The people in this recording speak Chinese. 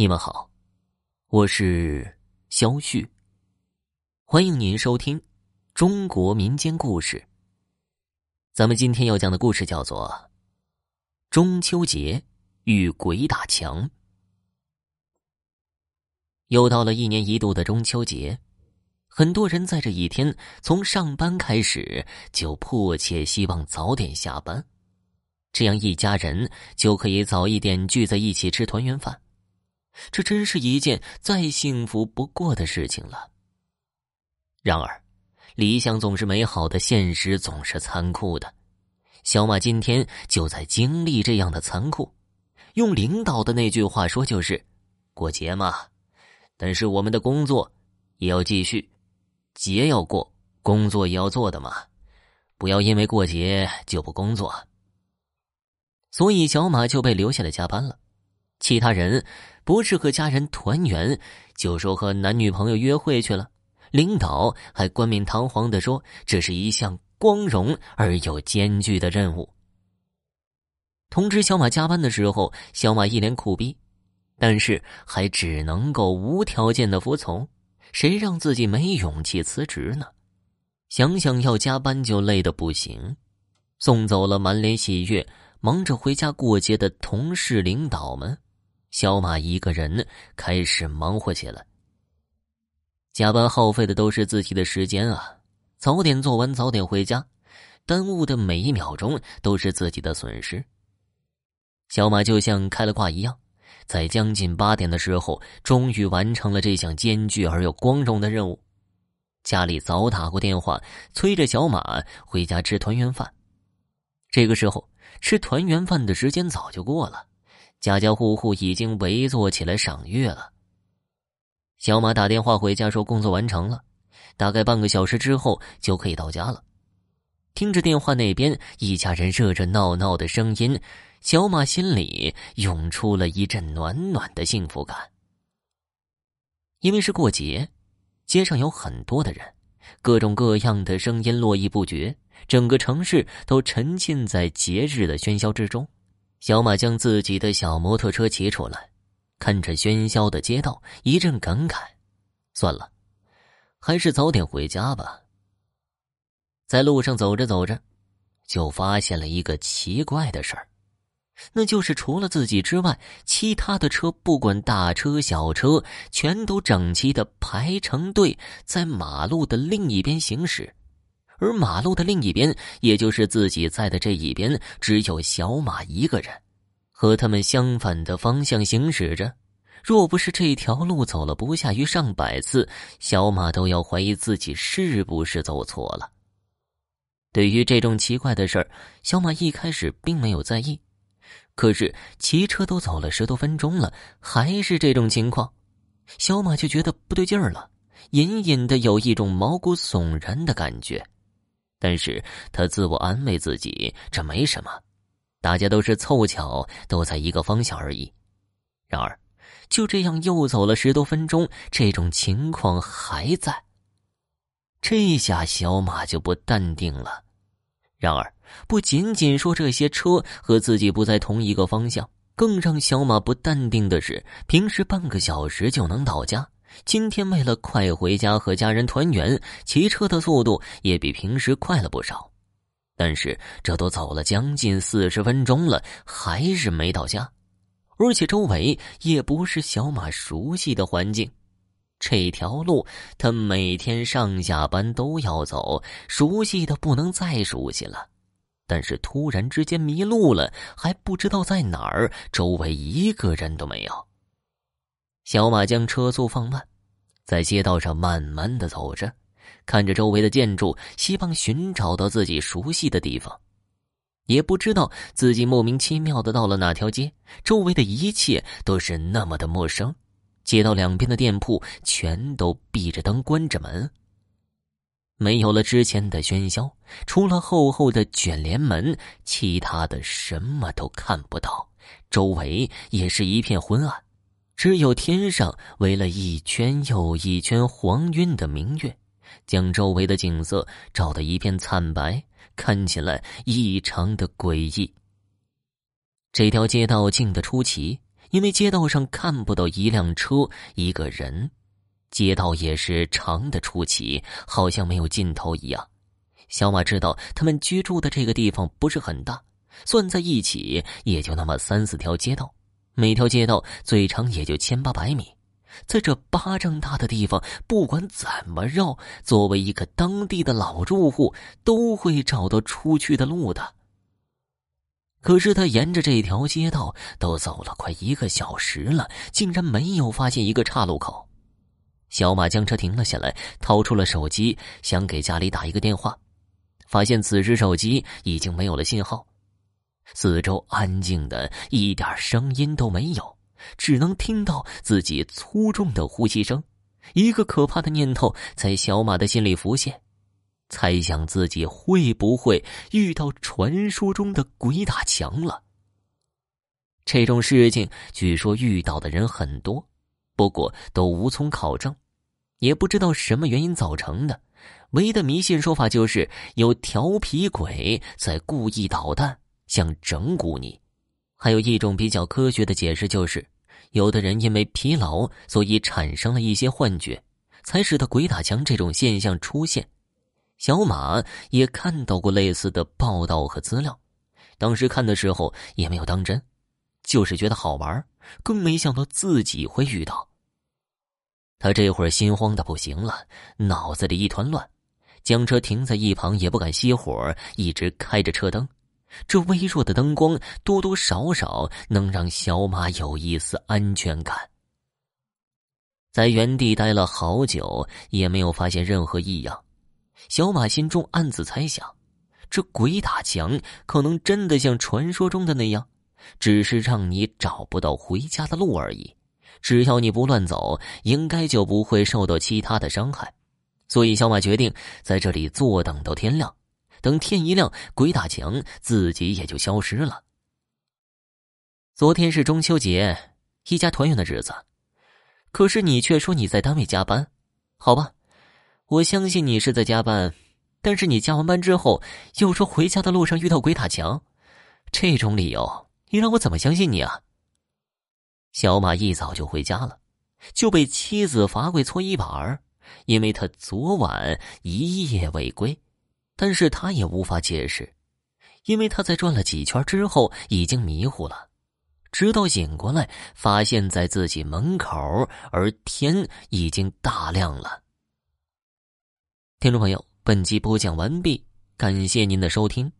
你们好，我是肖旭。欢迎您收听中国民间故事。咱们今天要讲的故事叫做《中秋节与鬼打墙》。又到了一年一度的中秋节，很多人在这一天从上班开始就迫切希望早点下班，这样一家人就可以早一点聚在一起吃团圆饭。这真是一件再幸福不过的事情了。然而，理想总是美好的，现实总是残酷的。小马今天就在经历这样的残酷。用领导的那句话说，就是“过节嘛，但是我们的工作也要继续，节要过，工作也要做的嘛，不要因为过节就不工作。”所以，小马就被留下来加班了。其他人不是和家人团圆，就说和男女朋友约会去了。领导还冠冕堂皇的说，这是一项光荣而又艰巨的任务。通知小马加班的时候，小马一脸苦逼，但是还只能够无条件的服从。谁让自己没勇气辞职呢？想想要加班就累得不行。送走了满脸喜悦、忙着回家过节的同事、领导们。小马一个人开始忙活起来。加班耗费的都是自己的时间啊！早点做完，早点回家，耽误的每一秒钟都是自己的损失。小马就像开了挂一样，在将近八点的时候，终于完成了这项艰巨而又光荣的任务。家里早打过电话，催着小马回家吃团圆饭。这个时候，吃团圆饭的时间早就过了。家家户户已经围坐起来赏月了。小马打电话回家说工作完成了，大概半个小时之后就可以到家了。听着电话那边一家人热热闹闹的声音，小马心里涌出了一阵暖暖的幸福感。因为是过节，街上有很多的人，各种各样的声音络绎不绝，整个城市都沉浸在节日的喧嚣之中。小马将自己的小摩托车骑出来，看着喧嚣的街道，一阵感慨：“算了，还是早点回家吧。”在路上走着走着，就发现了一个奇怪的事儿，那就是除了自己之外，其他的车不管大车小车，全都整齐的排成队，在马路的另一边行驶。而马路的另一边，也就是自己在的这一边，只有小马一个人，和他们相反的方向行驶着。若不是这条路走了不下于上百次，小马都要怀疑自己是不是走错了。对于这种奇怪的事儿，小马一开始并没有在意。可是骑车都走了十多分钟了，还是这种情况，小马就觉得不对劲儿了，隐隐的有一种毛骨悚然的感觉。但是他自我安慰自己，这没什么，大家都是凑巧，都在一个方向而已。然而，就这样又走了十多分钟，这种情况还在。这下小马就不淡定了。然而，不仅仅说这些车和自己不在同一个方向，更让小马不淡定的是，平时半个小时就能到家。今天为了快回家和家人团圆，骑车的速度也比平时快了不少。但是这都走了将近四十分钟了，还是没到家，而且周围也不是小马熟悉的环境。这条路他每天上下班都要走，熟悉的不能再熟悉了。但是突然之间迷路了，还不知道在哪儿，周围一个人都没有。小马将车速放慢，在街道上慢慢的走着，看着周围的建筑，希望寻找到自己熟悉的地方。也不知道自己莫名其妙的到了哪条街，周围的一切都是那么的陌生。街道两边的店铺全都闭着灯，关着门，没有了之前的喧嚣，除了厚厚的卷帘门，其他的什么都看不到。周围也是一片昏暗。只有天上围了一圈又一圈黄晕的明月，将周围的景色照得一片惨白，看起来异常的诡异。这条街道静得出奇，因为街道上看不到一辆车、一个人，街道也是长的出奇，好像没有尽头一样。小马知道他们居住的这个地方不是很大，算在一起也就那么三四条街道，每条街道最长也就千八百米。在这巴掌大的地方，不管怎么绕，作为一个当地的老住户，都会找到出去的路的。可是他沿着这条街道都走了快一个小时了，竟然没有发现一个岔路口。小马将车停了下来，掏出了手机，想给家里打一个电话，发现此时手机已经没有了信号，四周安静的一点声音都没有。只能听到自己粗重的呼吸声，一个可怕的念头在小马的心里浮现：猜想自己会不会遇到传说中的鬼打墙了。这种事情据说遇到的人很多，不过都无从考证，也不知道什么原因造成的。唯一的迷信说法就是有调皮鬼在故意捣蛋，想整蛊你。还有一种比较科学的解释，就是有的人因为疲劳，所以产生了一些幻觉，才使得鬼打墙这种现象出现。小马也看到过类似的报道和资料，当时看的时候也没有当真，就是觉得好玩，更没想到自己会遇到。他这会儿心慌的不行了，脑子里一团乱，将车停在一旁，也不敢熄火，一直开着车灯。这微弱的灯光多多少少能让小马有一丝安全感。在原地待了好久，也没有发现任何异样。小马心中暗自猜想：这鬼打墙可能真的像传说中的那样，只是让你找不到回家的路而已。只要你不乱走，应该就不会受到其他的伤害。所以，小马决定在这里坐等到天亮。等天一亮，鬼打墙，自己也就消失了。昨天是中秋节，一家团圆的日子，可是你却说你在单位加班，好吧，我相信你是在加班，但是你加完班之后又说回家的路上遇到鬼打墙，这种理由你让我怎么相信你啊？小马一早就回家了，就被妻子罚跪搓衣板因为他昨晚一夜未归。但是他也无法解释，因为他在转了几圈之后已经迷糊了，直到醒过来，发现在自己门口，而天已经大亮了。听众朋友，本集播讲完毕，感谢您的收听。